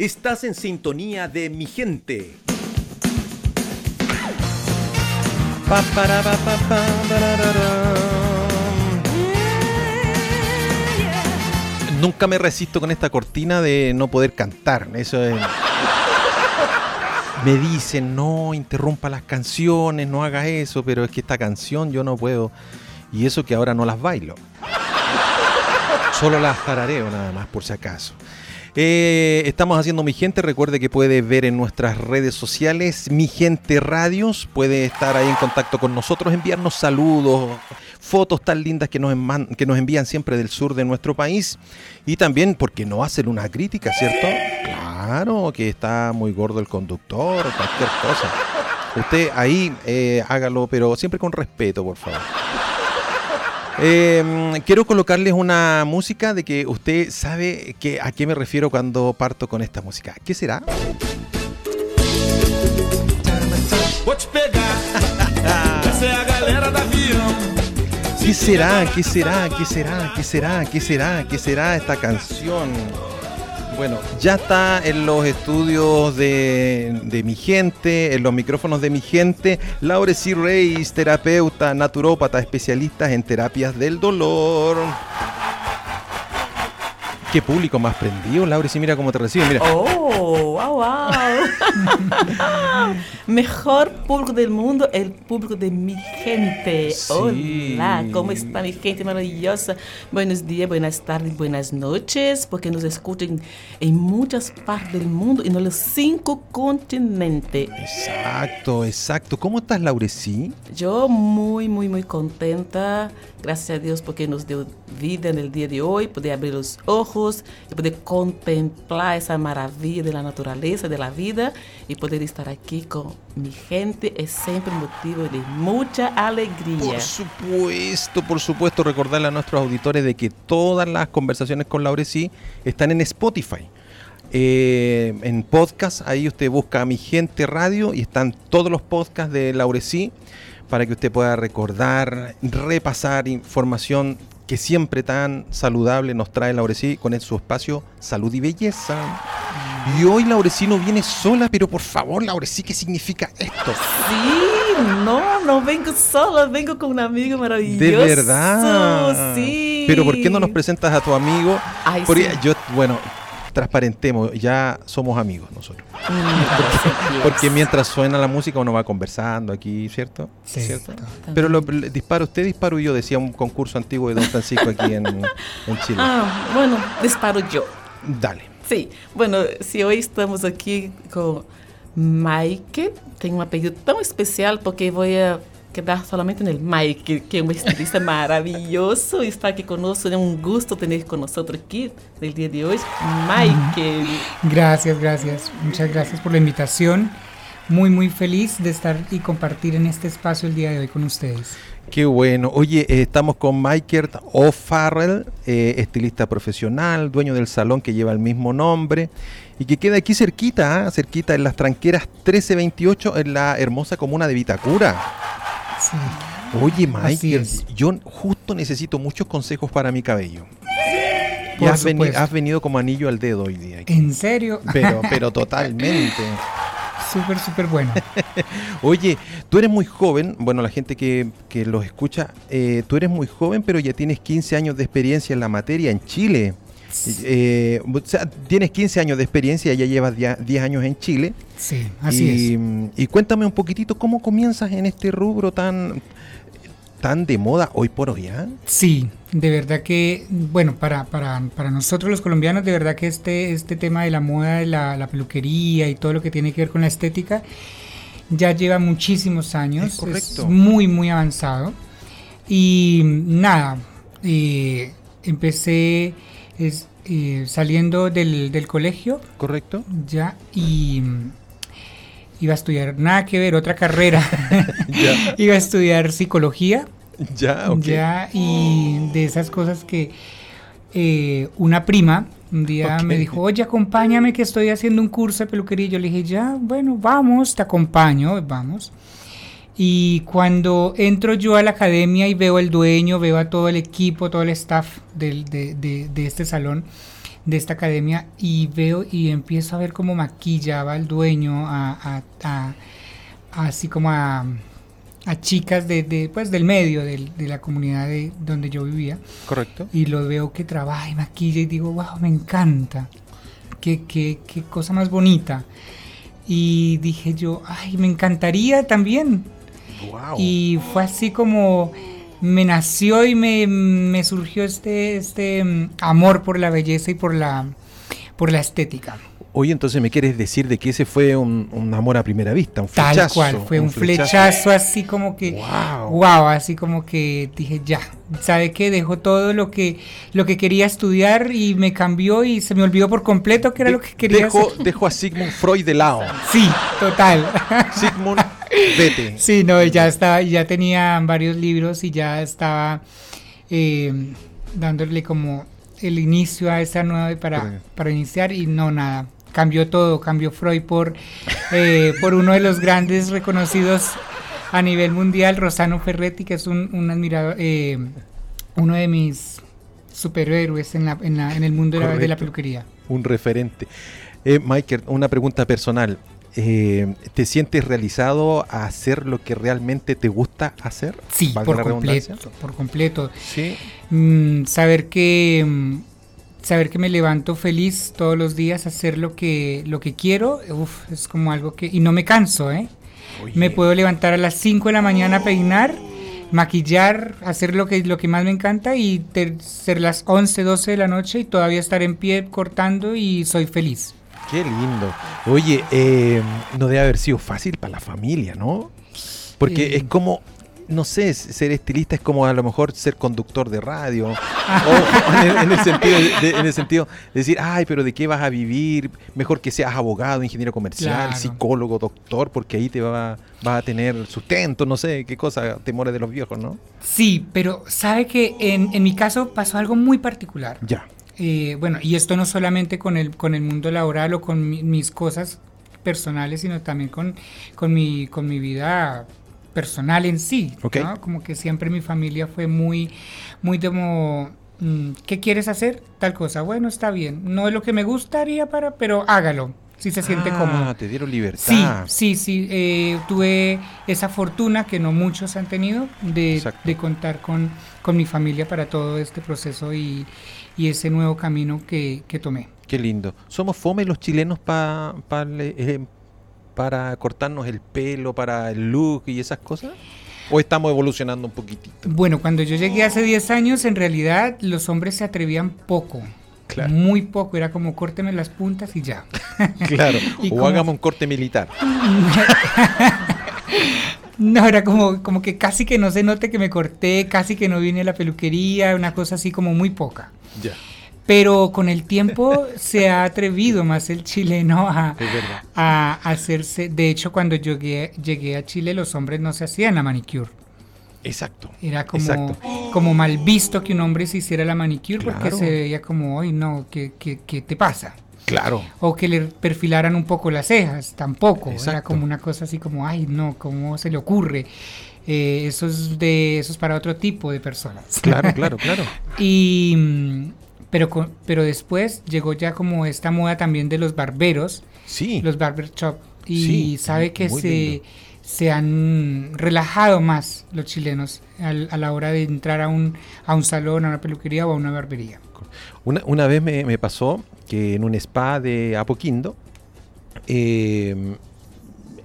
Estás en sintonía de mi gente. Nunca me resisto con esta cortina de no poder cantar. Eso es. Me dicen, no interrumpa las canciones, no haga eso, pero es que esta canción yo no puedo. Y eso que ahora no las bailo. Solo las tarareo nada más, por si acaso. Eh, estamos haciendo Mi Gente. Recuerde que puede ver en nuestras redes sociales Mi Gente Radios. Puede estar ahí en contacto con nosotros, enviarnos saludos, fotos tan lindas que nos, que nos envían siempre del sur de nuestro país. Y también, porque no hacen una crítica, ¿cierto? Claro, que está muy gordo el conductor, cualquier cosa. Usted ahí eh, hágalo, pero siempre con respeto, por favor. Eh, quiero colocarles una música de que usted sabe que, a qué me refiero cuando parto con esta música. ¿Qué será? ¿Qué será? ¿Qué será? ¿Qué será? ¿Qué será? ¿Qué será? ¿Qué será esta canción? Bueno, ya está en los estudios de, mi gente, en los micrófonos de mi gente, Laure C. Reis, terapeuta, naturópata, especialista en terapias del dolor. Qué público más prendido, Laura, si mira cómo te recibe, mira. Oh, wow, wow. Mejor público del mundo, el público de mi gente. Hola, ¿cómo está mi gente maravillosa? Buenos días, buenas tardes, buenas noches, porque nos escuchan en muchas partes del mundo y en los cinco continentes. Exacto, exacto. ¿Cómo estás, Laurecí? Yo muy, muy, muy contenta. Gracias a Dios porque nos dio vida en el día de hoy, poder abrir los ojos y poder contemplar esa maravilla de la naturaleza, de la vida y poder estar aquí con mi gente es siempre motivo de mucha alegría. Por supuesto, por supuesto, recordarle a nuestros auditores de que todas las conversaciones con Laureci están en Spotify. Eh, en podcast, ahí usted busca a mi gente radio y están todos los podcasts de Laureci para que usted pueda recordar, repasar información que siempre tan saludable nos trae Laurecí con su espacio Salud y Belleza. Y hoy Laurecí no viene sola, pero por favor, Laurecí, ¿qué significa esto? Sí, no, no vengo sola, vengo con un amigo maravilloso. De verdad. Sí. Pero ¿por qué no nos presentas a tu amigo? Ay, Yo, bueno, transparentemos, ya somos amigos nosotros. Mm, porque, mientras suena la música uno va conversando aquí, ¿cierto? Sí. ¿Cierto? Pero lo, disparo usted, disparo yo, decía un concurso antiguo de Don Francisco aquí en, Chile. Ah, bueno, disparo yo. Dale. Sí, bueno, si hoy estamos aquí con Mike, tengo un apellido tan especial porque voy a quedar solamente en el Mike, que es un estilista maravilloso y está aquí con nosotros. Es un gusto tener con nosotros aquí el día de hoy. Mike. Gracias, gracias. Muchas gracias por la invitación. Muy, muy feliz de estar y compartir en este espacio el día de hoy con ustedes. Qué bueno. Oye, eh, estamos con Mike O'Farrell, eh, estilista profesional, dueño del salón que lleva el mismo nombre y que queda aquí cerquita, ¿ah? cerquita en las tranqueras 1328 en la hermosa comuna de Vitacura. Oye, Mike, yo justo necesito muchos consejos para mi cabello. Y has, venido como anillo al dedo hoy día. ¿En serio? Pero, pero totalmente. Súper, súper bueno. Oye, tú eres muy joven, bueno, la gente que, que los escucha, eh, tú eres muy joven, pero ya tienes 15 años de experiencia en la materia en Chile. Eh, o sea, tienes 15 años de experiencia, ya llevas 10 años en Chile. Sí, así es. Y cuéntame un poquitito, ¿cómo comienzas en este rubro tan, tan de moda hoy por hoy? ¿ah? Sí, de verdad que, bueno, para, para, para, nosotros los colombianos, de verdad que este, este tema de la moda, de la, peluquería y todo lo que tiene que ver con la estética, ya lleva muchísimos años. correcto. Es muy, muy avanzado. Y nada, eh, empecé es, eh, saliendo del, del, colegio. Correcto. Ya, y mm, iba a estudiar, nada que ver, otra carrera. iba a estudiar psicología. Ya, ok. Ya, y de esas cosas que eh, una prima un día me dijo, oye, acompáñame que estoy haciendo un curso de peluquería. Yo le dije, ya, bueno, vamos, te acompaño, vamos. Y cuando entro yo a la academia y veo al dueño, veo a todo el equipo, todo el staff de, de, este salón, de esta academia y veo y empiezo a ver cómo maquillaba el dueño a, así como a, a chicas de, pues, del medio de, la comunidad de donde yo vivía. Correcto. Y lo veo que trabaja y maquilla y digo, wow, me encanta. Qué, qué, qué cosa más bonita. Y dije yo, ay, me encantaría también. Wow. Y fue así como me nació y me, me surgió este, este mm, amor por la belleza y por la, por la estética. Oye, entonces me quieres decir de que ese fue un, amor a primera vista, un flechazo. Tal cual, fue un, flechazo. así como que, wow. así como que dije, ya, ¿sabe qué? Dejó todo lo que, lo que quería estudiar y me cambió y se me olvidó por completo que era lo que quería dejo, Dejo a Sigmund Freud de lado. Sí, total. Sigmund, vete. Sí, no, ya estaba, ya tenía varios libros y ya estaba eh, dándole como el inicio a esa nueva para, para iniciar y no nada cambió todo, cambió Freud por, eh, por uno de los grandes reconocidos a nivel mundial, Rosano Ferretti, que es un, un admirador, eh, uno de mis superhéroes en, la, en, la, en el mundo de la, peluquería. Un referente. Eh, Michael, una pregunta personal. Eh, ¿Te sientes realizado a hacer lo que realmente te gusta hacer? Sí, por completo, por completo. ¿Sí? Mm, saber que mm, saber que me levanto feliz todos los días, hacer lo que, lo que quiero, uf, es como algo que... Y no me canso, ¿eh? Me puedo levantar a las 5 de la mañana a peinar, maquillar, hacer lo que, lo que más me encanta y ser las 11, 12 de la noche y todavía estar en pie cortando y soy feliz. Qué lindo. Oye, eh, no debe haber sido fácil para la familia, ¿no? Porque es como no sé, ser estilista es como a lo mejor ser conductor de radio, o, en, el, sentido de, en el sentido de decir, ay, pero ¿de qué vas a vivir? Mejor que seas abogado, ingeniero comercial, psicólogo, doctor, porque ahí te va, vas a tener sustento, no sé, qué cosa, temores de los viejos, ¿no? Sí, pero sabe que en, en mi caso pasó algo muy particular. Ya. Eh, bueno, y esto no solamente con el, con el mundo laboral o con mis cosas personales, sino también con, con, mi, con mi vida personal en sí, Como que siempre mi familia fue muy, muy como, mm, ¿qué quieres hacer? Tal cosa, bueno, está bien, no es lo que me gustaría para, pero hágalo, si se siente ah, cómodo. te dieron libertad. Sí, sí, sí, eh, tuve esa fortuna que no muchos han tenido de, de contar con, con, mi familia para todo este proceso y, y ese nuevo camino que, que, tomé. Qué lindo. ¿Somos fome los chilenos para... Pa, eh, para cortarnos el pelo, para el look y esas cosas? ¿O estamos evolucionando un poquitito? Bueno, cuando yo llegué hace 10 años, en realidad los hombres se atrevían poco. Muy poco, era como córteme las puntas y ya. Claro, o hagamos un corte militar. No, era como, como que casi que no se note que me corté, casi que no vine a la peluquería, una cosa así como muy poca. Ya. Pero con el tiempo se ha atrevido más el chileno a, a hacerse. De hecho, cuando llegué, llegué a Chile, los hombres no se hacían la manicure. Exacto. Era como, como mal visto que un hombre se hiciera la manicure porque se veía como, ay, no, ¿qué, qué, qué te pasa? Claro. O que le perfilaran un poco las cejas, tampoco. Era como una cosa así como, ay, no, ¿cómo se le ocurre? Eh, eso, es de, eso es para otro tipo de personas. Claro, claro, claro. y, pero, pero después llegó ya como esta moda también de los barberos, sí. los barber shop, y sabe que se, se han relajado más los chilenos a la hora de entrar a un, a un salón, a una peluquería o a una barbería. Una, una vez me, me pasó que en un spa de Apoquindo eh,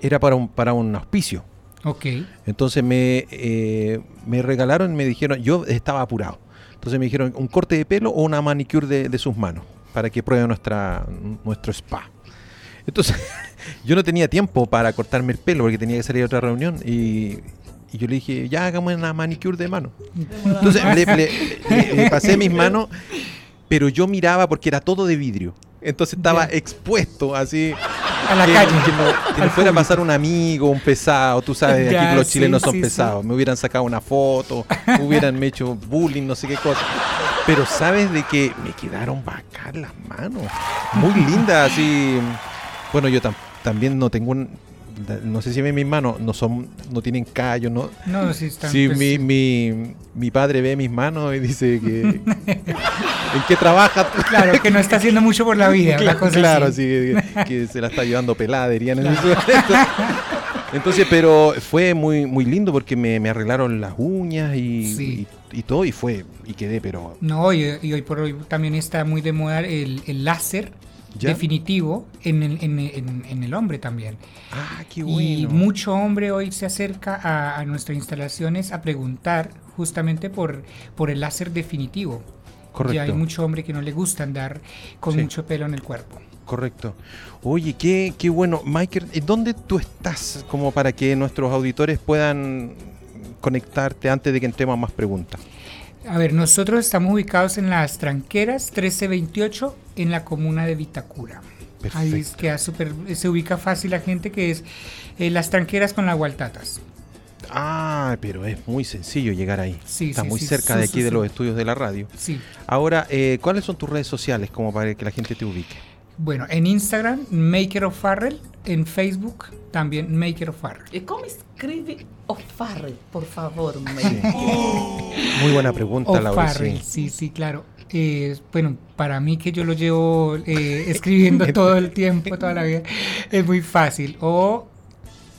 era para un, para un auspicio. Ok. Entonces me, eh, me regalaron, me dijeron, yo estaba apurado. Entonces me dijeron un corte de pelo o una manicure de, sus manos para que pruebe nuestra, nuestro spa. Entonces yo no tenía tiempo para cortarme el pelo porque tenía que salir a otra reunión y, yo le dije, ya hagamos una manicure de mano. Entonces le, pasé mis manos, pero yo miraba porque era todo de vidrio. Entonces estaba expuesto así. A la calle. Que no, fuera a pasar un amigo, un pesado. Tú sabes, aquí que los chilenos son pesados. Me hubieran sacado una foto, hubieran hecho bullying, no sé qué cosa. Pero sabes de que me quedaron bacán las manos. Muy lindas, así. Bueno, yo también no tengo un, no sé si ven mis manos, no son, no tienen callos, no. No, sí están. Sí, pues, mi, mi, mi padre ve mis manos y dice que en qué trabaja. Claro, que no está haciendo mucho por la vida, claro, cosa claro, así. sí, que, que se la está llevando pelada, dirían en momento. Entonces, pero fue muy, muy lindo porque me, me arreglaron las uñas y, Sí. y, y todo, y fue, y quedé, pero No, y, y hoy por hoy también está muy de moda el, el láser ¿Ya? definitivo en el, en, en- en el hombre también. ah, qué Y bueno. mucho hombre hoy se acerca a, a nuestras instalaciones a preguntar justamente por, por el láser definitivo. Correcto. Ya hay mucho hombre que no le gusta andar con Sí. mucho pelo en el cuerpo. Correcto. Oye, qué, qué bueno. Michael, ¿en ¿dónde tú estás como para que nuestros auditores puedan conectarte antes de que entremos a más preguntas? A ver, nosotros estamos ubicados en las Tranqueras 1328 en la comuna de Vitacura. Ahí queda súper, se ubica fácil la gente que es eh, las Tranqueras con las Gualtatas. Ah, pero es muy sencillo llegar ahí. Sí, Está sí, muy sí, cerca sí, de sí, aquí de sí. los estudios de la radio. Sí. Ahora, eh, ¿cuáles son tus redes sociales como para que la gente te ubique? Bueno, en Instagram, Maker of Farrell. En Facebook, también Maker of Farrell. E como escreve O'Farrell, por favor, May? Muy buena pregunta, O Laura. Farrell, sí. sí, sí, claro. Eh, bueno, para mí que yo lo llevo eh, escribiendo todo el tiempo, toda la vida, es muy fácil. O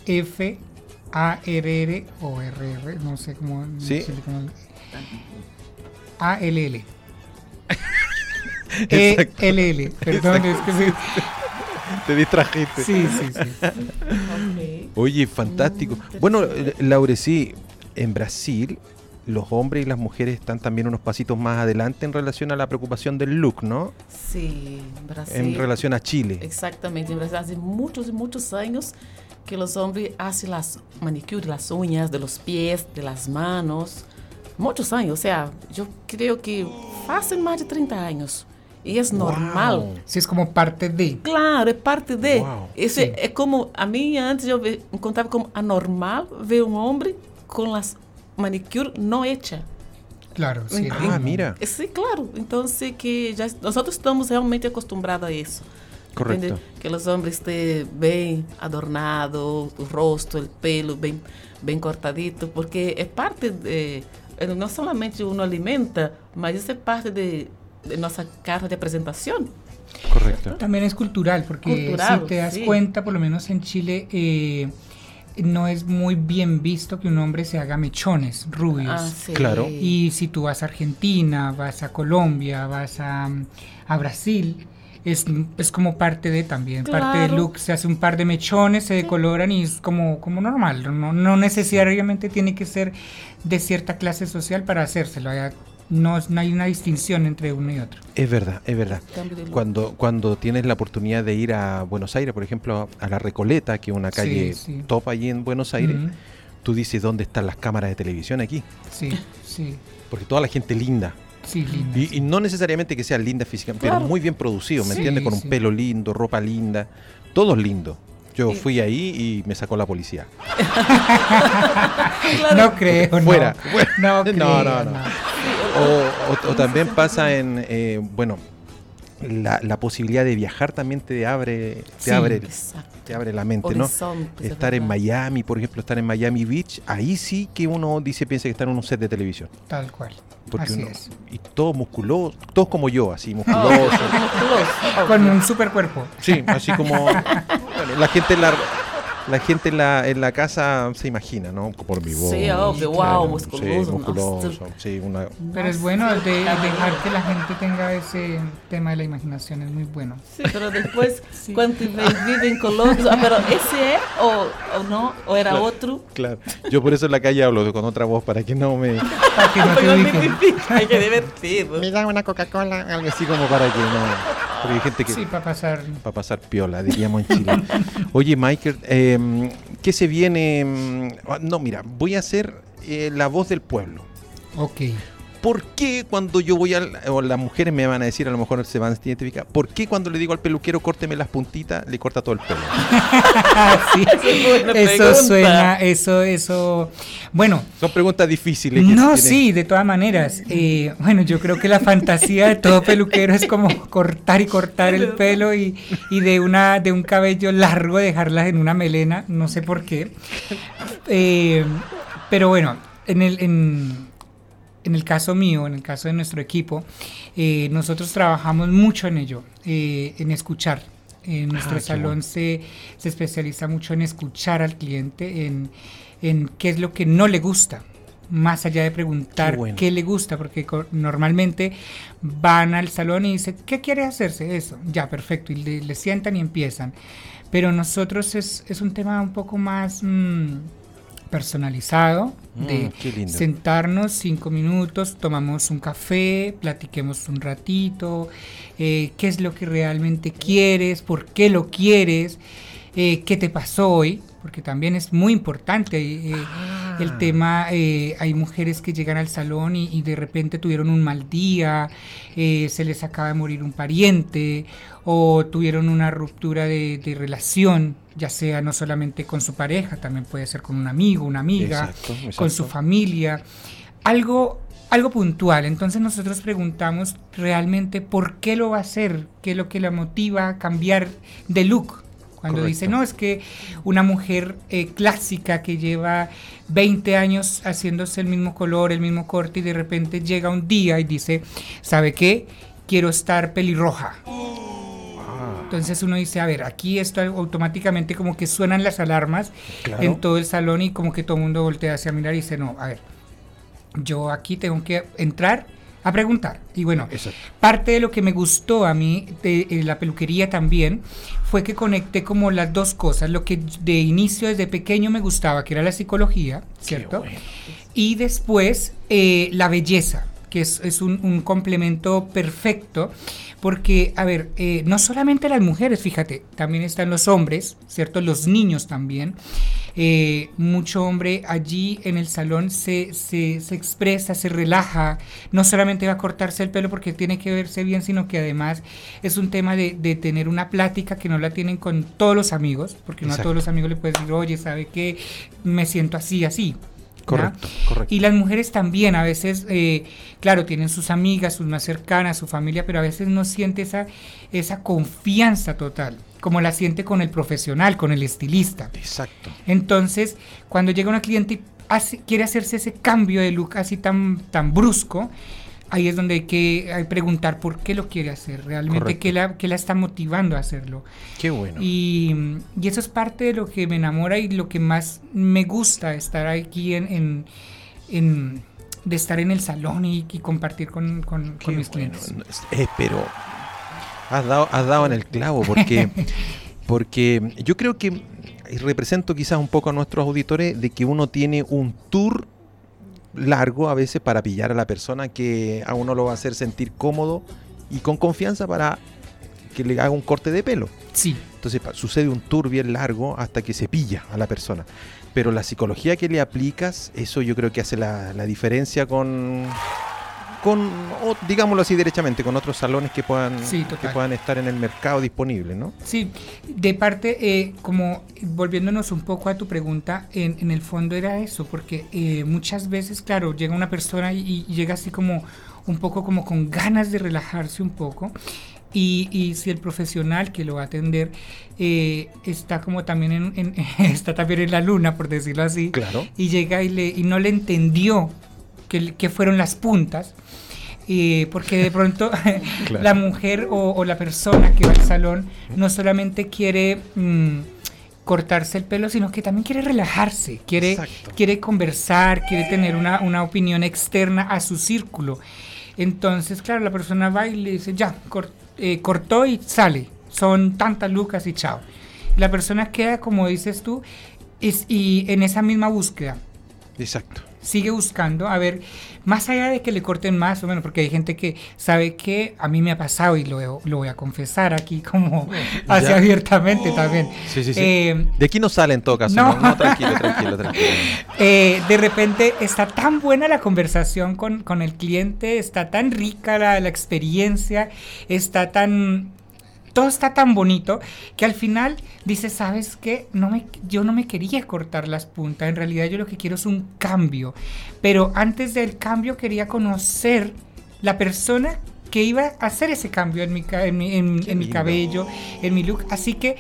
F A R R o R R, no sé cómo. no Sí. sé cómo- A L L. E. L L, perdón, es que sí. Te distrajiste. Sí, sí, sí. Ok. Oye, fantástico. Bueno, eh, Laure, sí, en Brasil los hombres y las mujeres están también unos pasitos más adelante en relación a la preocupación del look, ¿no? Sí, Brasil. En relación a Chile. Exactamente, en Brasil hace muchos y muchos años que los hombres hacen las manicure, las uñas de los pies, de las manos. Muchos años, o sea, yo creo que hacen más de 30 años. Y es normal. Wow. Sí, es como parte de. Claro, é parte de. Uau. Isso é, é como, a mim antes eu ve- encontrava como anormal ver um homem com as manicure não hecha. Claro, sí. Ah, mira. Eh, Sí, claro. Então, sei que já, nós estamos realmente acostumbrados a isso. Correcto. Entende? Que os homens estejam bem adornados, o rosto, o pelo bem, bem cortadito, porque é parte de. eh, Não somente uno alimenta, mas isso é parte de, de nossa carta de apresentação. Correcto. También es cultural, porque Cultural, si te das sí. cuenta, por lo menos en Chile, eh, no es muy bien visto que un hombre se haga mechones rubios. Ah, sim. Claro. Y si tú vas a Argentina, vas a Colombia, vas a, a Brasil, es, es como parte de también, parte del look. Se hace un par de mechones, se decoloran y es como, como normal. No, no necesariamente tiene que ser de cierta clase social para hacérselo. Hay- No, no hay una distinción entre uno y otro. Es verdad, es verdad. Cuando, cuando tienes la oportunidad de ir a Buenos Aires, por ejemplo, a La Recoleta, que es una calle sí. top allí en Buenos Aires, tú dices dónde están las cámaras de televisión aquí. Sí, sí, Porque toda la gente linda. sí, linda. Y, y no necesariamente que sea linda físicamente, Claro. pero muy bien producido, ¿me Sí, entiendes? Con un pelo lindo, ropa linda, todos lindos. Yo fui ahí y me sacó la policía. No creo, no. Fuera, fuera. No, No, creo, no, no. no. O, o- o también pasa en, eh, bueno, la, la posibilidad de viajar también te abre, te Sí. abre, Exacto. te abre la mente, ¿no? Estar en. Miami, por ejemplo, estar en Miami Beach, ahí sí que uno dice, piensa que está en un set de televisión. Tal cual. Porque Así uno- es. Y todos musculosos, todos como yo, así Oh, musculosos. musculoso. Con un super cuerpo. Sí, así como bueno, la gente en la la gente en la, en la casa se imagina, ¿no? Por mi voz. Sí, obvio, claro, wow, musculoso, Sí, musculoso, sí, una, Pero es bueno de, dejar que la gente tenga ese tema de la imaginación, es muy bueno. Sí, pero después, quando vive em Colômbia, ah, pero esse é ou, ou não? Ou era Claro. outro? claro. Yo por eso en la calle hablo con otra voz para que no me Para que no te. Ai, que divertido. me da una Coca-Cola, algo así como para que no porque hay gente que Sí, para pasar. para pasar piola, diríamos en Chile. Oye, Michael, eh, ¿qué se viene? Mm, ah, No, mira, voy a hacer eh, la voz del pueblo. Ok. ¿Por qué cuando yo voy al, o las mujeres me van a decir, a lo mejor se van a identificar, ¿por qué cuando le digo al peluquero córteme las puntitas, le corta todo el pelo? sí, eso suena, eso, eso, bueno. Son preguntas difíciles. No, sí, de todas maneras. Eh, bueno, yo creo que la fantasía de todo peluquero es como cortar y cortar el pelo y, y de, una, de un cabello largo dejarlas en una melena, no sé por qué. Eh, pero bueno, en el... En, en el caso mío, en el caso de nuestro equipo, eh, nosotros trabajamos mucho en ello, eh, en escuchar. En nuestro ah, salón se, se, especializa mucho en escuchar al cliente, en, en, qué es lo que no le gusta, más allá de preguntar qué, le gusta, porque normalmente van al salón y dicen, ¿qué quiere hacerse eso? Ya, perfecto, y le, sientan y empiezan. Pero nosotros es, es un tema un poco más... Mm, personalizado mm, de sentarnos cinco minutos, tomamos un café, platiquemos un ratito, eh, qué es lo que realmente quieres, por qué lo quieres, eh, qué te pasó hoy, porque también es muy importante eh, ah. el tema, hay mujeres que llegan al salón y, de repente tuvieron un mal día, se les acaba de morir un pariente o tuvieron una ruptura de relación ya sea no solamente con su pareja, también puede ser con un amigo, una amiga, con su familia, algo, algo puntual. Entonces nosotros preguntamos realmente por qué lo va a hacer, qué es lo que la motiva a cambiar de look. Cuando dice, no, es que una mujer eh, clásica que lleva 20 años haciéndose el mismo color, el mismo corte y de repente llega un día y dice, ¿sabe qué? Quiero estar pelirroja. Entonces uno dice, a ver, aquí esto automáticamente como que suenan las alarmas en todo el salón y como que todo el mundo voltea hacia mirar y dice, no, a ver, yo aquí tengo que entrar a preguntar. Y bueno, parte de lo que me gustó a mí de, eh, la peluquería también fue que conecté como las dos cosas. Lo que de inicio desde pequeño me gustaba, que era la psicología, ¿cierto? Y después eh, la belleza, que es, es un, un complemento perfecto porque, a ver, eh, no solamente las mujeres, fíjate, también están los hombres, ¿cierto? Los niños también. Eh, mucho hombre allí en el salón se, se, se, expresa, se relaja, no solamente va a cortarse el pelo porque tiene que verse bien, sino que además es un tema de, de tener una plática que no la tienen con todos los amigos, porque no a todos los amigos le puedes decir, oye, ¿sabe qué? Me siento así, así. Correcto, Y las mujeres también, a veces, eh, claro, tienen sus amigas, sus más cercanas, su familia, pero a veces no siente esa, esa confianza total, como la siente con el profesional, con el estilista. Exacto. Entonces, cuando llega una cliente y quiere hacerse ese cambio de look así tan, tan brusco, ahí es donde hay que preguntar por qué lo quiere hacer, realmente qué la, qué la, está motivando a hacerlo. Qué bueno. Y, y, eso es parte de lo que me enamora y lo que más me gusta estar aquí en, en, en de estar en el salón y, compartir con, con, mis clientes. Eh, pero has dado, has dado en el clavo porque, porque yo creo que represento quizás un poco a nuestros auditores de que uno tiene un tour largo a veces para pillar a la persona que a uno lo va a hacer sentir cómodo y con confianza para que le haga un corte de pelo. Sí. Entonces sucede un tour bien largo hasta que se pilla a la persona. Pero la psicología que le aplicas, eso yo creo que hace la, la diferencia con, con, digámoslo así derechamente, con otros salones que puedan, que puedan estar en el mercado disponibles, ¿no? Sí, de parte, eh, como volviéndonos un poco a tu pregunta, en, en el fondo era eso, porque eh, muchas veces, claro, llega una persona y, llega así como un poco como con ganas de relajarse un poco. Y, y, si el profesional que lo va a atender eh, está como también en, está también en la luna, por decirlo así, claro. y llega y, le, y no le entendió que, fueron las puntas, y porque de pronto la mujer o, la persona que va al salón no solamente quiere mm, cortarse el pelo, sino que también quiere relajarse, quiere, quiere conversar, quiere tener una, una, opinión externa a su círculo. Entonces, claro, la persona va y le dice, ya, eh, cortó y sale, son tantas lucas y chao. La persona queda, como dices tú, es, y en esa misma búsqueda. Exacto sigue buscando, a ver, más allá de que le corten más o menos, porque hay gente que sabe que a mí me ha pasado y lo, lo voy a confesar aquí como así abiertamente también. Sí, sí, sí. Eh, de aquí no sale en todo caso. No, no, tranquilo, tranquilo, tranquilo. Eh, de repente está tan buena la conversación con, con el cliente, está tan rica la, la experiencia, está tan todo está tan bonito que al final dices, ¿sabes qué? No me, yo no me quería cortar las puntas, en realidad yo lo que quiero es un cambio, pero antes del cambio quería conocer la persona que iba a hacer ese cambio en mi, en mi cabello, en mi look, así que,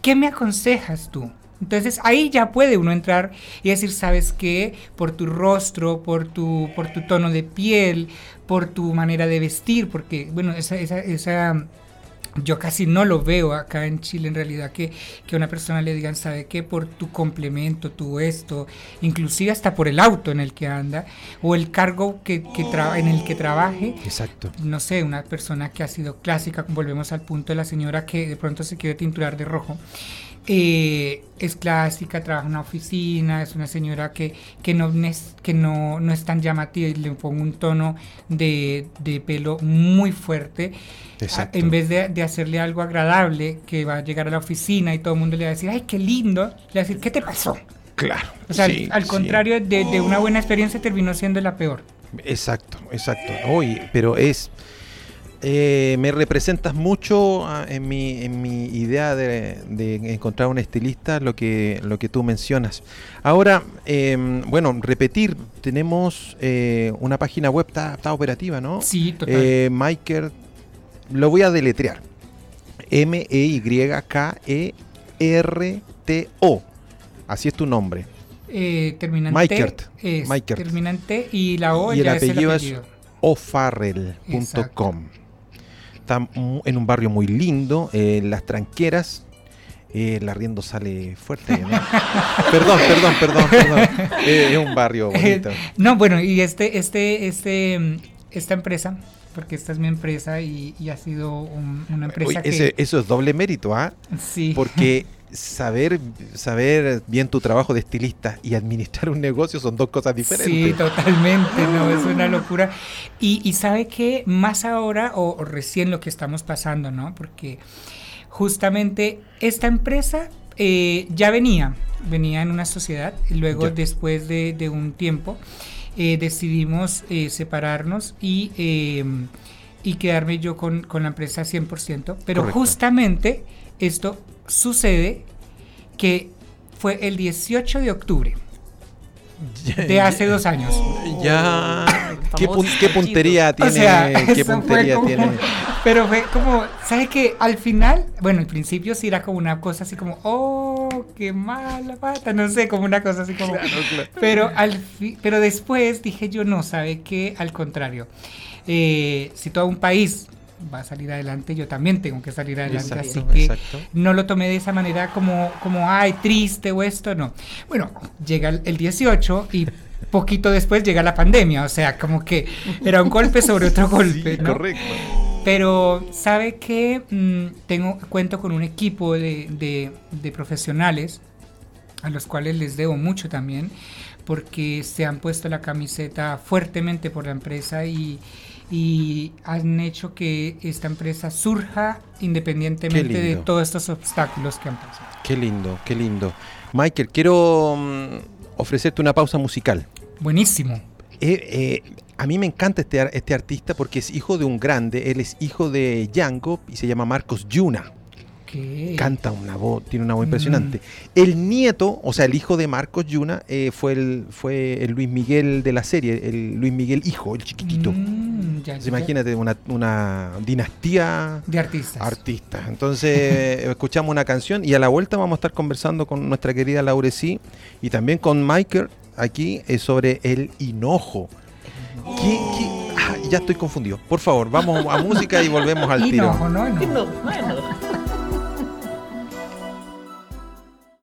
¿qué me aconsejas tú? Entonces ahí ya puede uno entrar y decir, ¿sabes qué? Por tu rostro, por tu, por tu tono de piel, por tu manera de vestir, porque, bueno, esa, esa, esa yo casi no lo veo acá en Chile en realidad que, que una persona le digan, ¿sabe qué? Por tu complemento, tu esto, inclusive hasta por el auto en el que anda o el cargo que, que en el que trabaje. Exacto. No sé, una persona que ha sido clásica, volvemos al punto de la señora que de pronto se quiere tinturar de rojo. Eh, es clásica, trabaja en una oficina, es una señora que, que, no, que no, no es tan llamativa y le pongo un tono de, de pelo muy fuerte. Exacto. En vez de, de, hacerle algo agradable, que va a llegar a la oficina y todo el mundo le va a decir, ay, qué lindo, le va a decir, ¿qué te pasó? Claro. O sea, al, contrario de, de, una buena experiencia terminó siendo la peor. Exacto, exacto. Oye, pero es eh, me representas mucho ah, en mi, en mi idea de, encontrar un estilista, lo que, lo que tú mencionas. Ahora, em, bueno, repetir, tenemos eh, una página web, está, operativa, ¿no? Sí, total. Eh, lo voy a deletrear. M-E-Y-K-E-R-T-O. Así es tu nombre. Eh, terminante. Terminante y la O y el apellido es, ofarrel.com está en un barrio muy lindo, en Las Tranqueras. Eh, el arriendo sale fuerte. perdón, perdón, perdón, perdón. Eh, es un barrio bonito. no, bueno, y este, este, este, esta empresa, porque esta es mi empresa y, ha sido una empresa que... eso es doble mérito, ¿ah? Sí. Porque saber, saber bien tu trabajo de estilista y administrar un negocio son dos cosas diferentes. Sí, totalmente, no, es una locura. Y, sabe que más ahora, o, recién lo que estamos pasando, ¿no? Porque justamente esta empresa eh, ya venía, venía en una sociedad, y luego después de, un tiempo eh, decidimos eh, separarnos y, y quedarme yo con, con la empresa 100%, pero justamente esto sucede que fue el 18 de octubre de hace dos años. Ya. ¿Qué, puntería tiene? ¿Qué puntería tiene? Pero fue como, ¿sabes qué? Al final, bueno, al principio sí era como una cosa así como, oh, qué mala pata, no sé, como una cosa así como. Pero, al pero después dije yo, no, ¿sabe qué? Al contrario. Eh, si todo un país va a salir adelante, yo también tengo que salir adelante. así que no lo tomé de esa manera como, como, ay, triste o esto, no. Bueno, llega el, 18 y poquito después llega la pandemia, o sea, como que era un golpe sobre otro golpe. Correcto. Pero sabe que mm, tengo cuento con un equipo de, de profesionales a los cuales les debo mucho también, porque se han puesto la camiseta fuertemente por la empresa y, y han hecho que esta empresa surja independientemente de todos estos obstáculos que han pasado. Qué lindo, qué lindo. Michael, quiero mm, ofrecerte una pausa musical. Buenísimo. Eh, eh, a mí me encanta este, este artista porque es hijo de un grande, él es hijo de Django y se llama Marcos Yuna. Canta una voz, tiene una voz impresionante. Mm. El nieto, o sea, el hijo de Marcos Yuna, eh, fue, el, fue el Luis Miguel de la serie, el Luis Miguel hijo, el chiquitito. Mm, imagínate una, dinastía de artistas. Artistas. Entonces, escuchamos una canción y a la vuelta vamos a estar conversando con nuestra querida Laurecí y también con Michael aquí eh, sobre el hinojo. Ah, ya estoy confundido. Por favor, vamos a música y volvemos al tiro. No.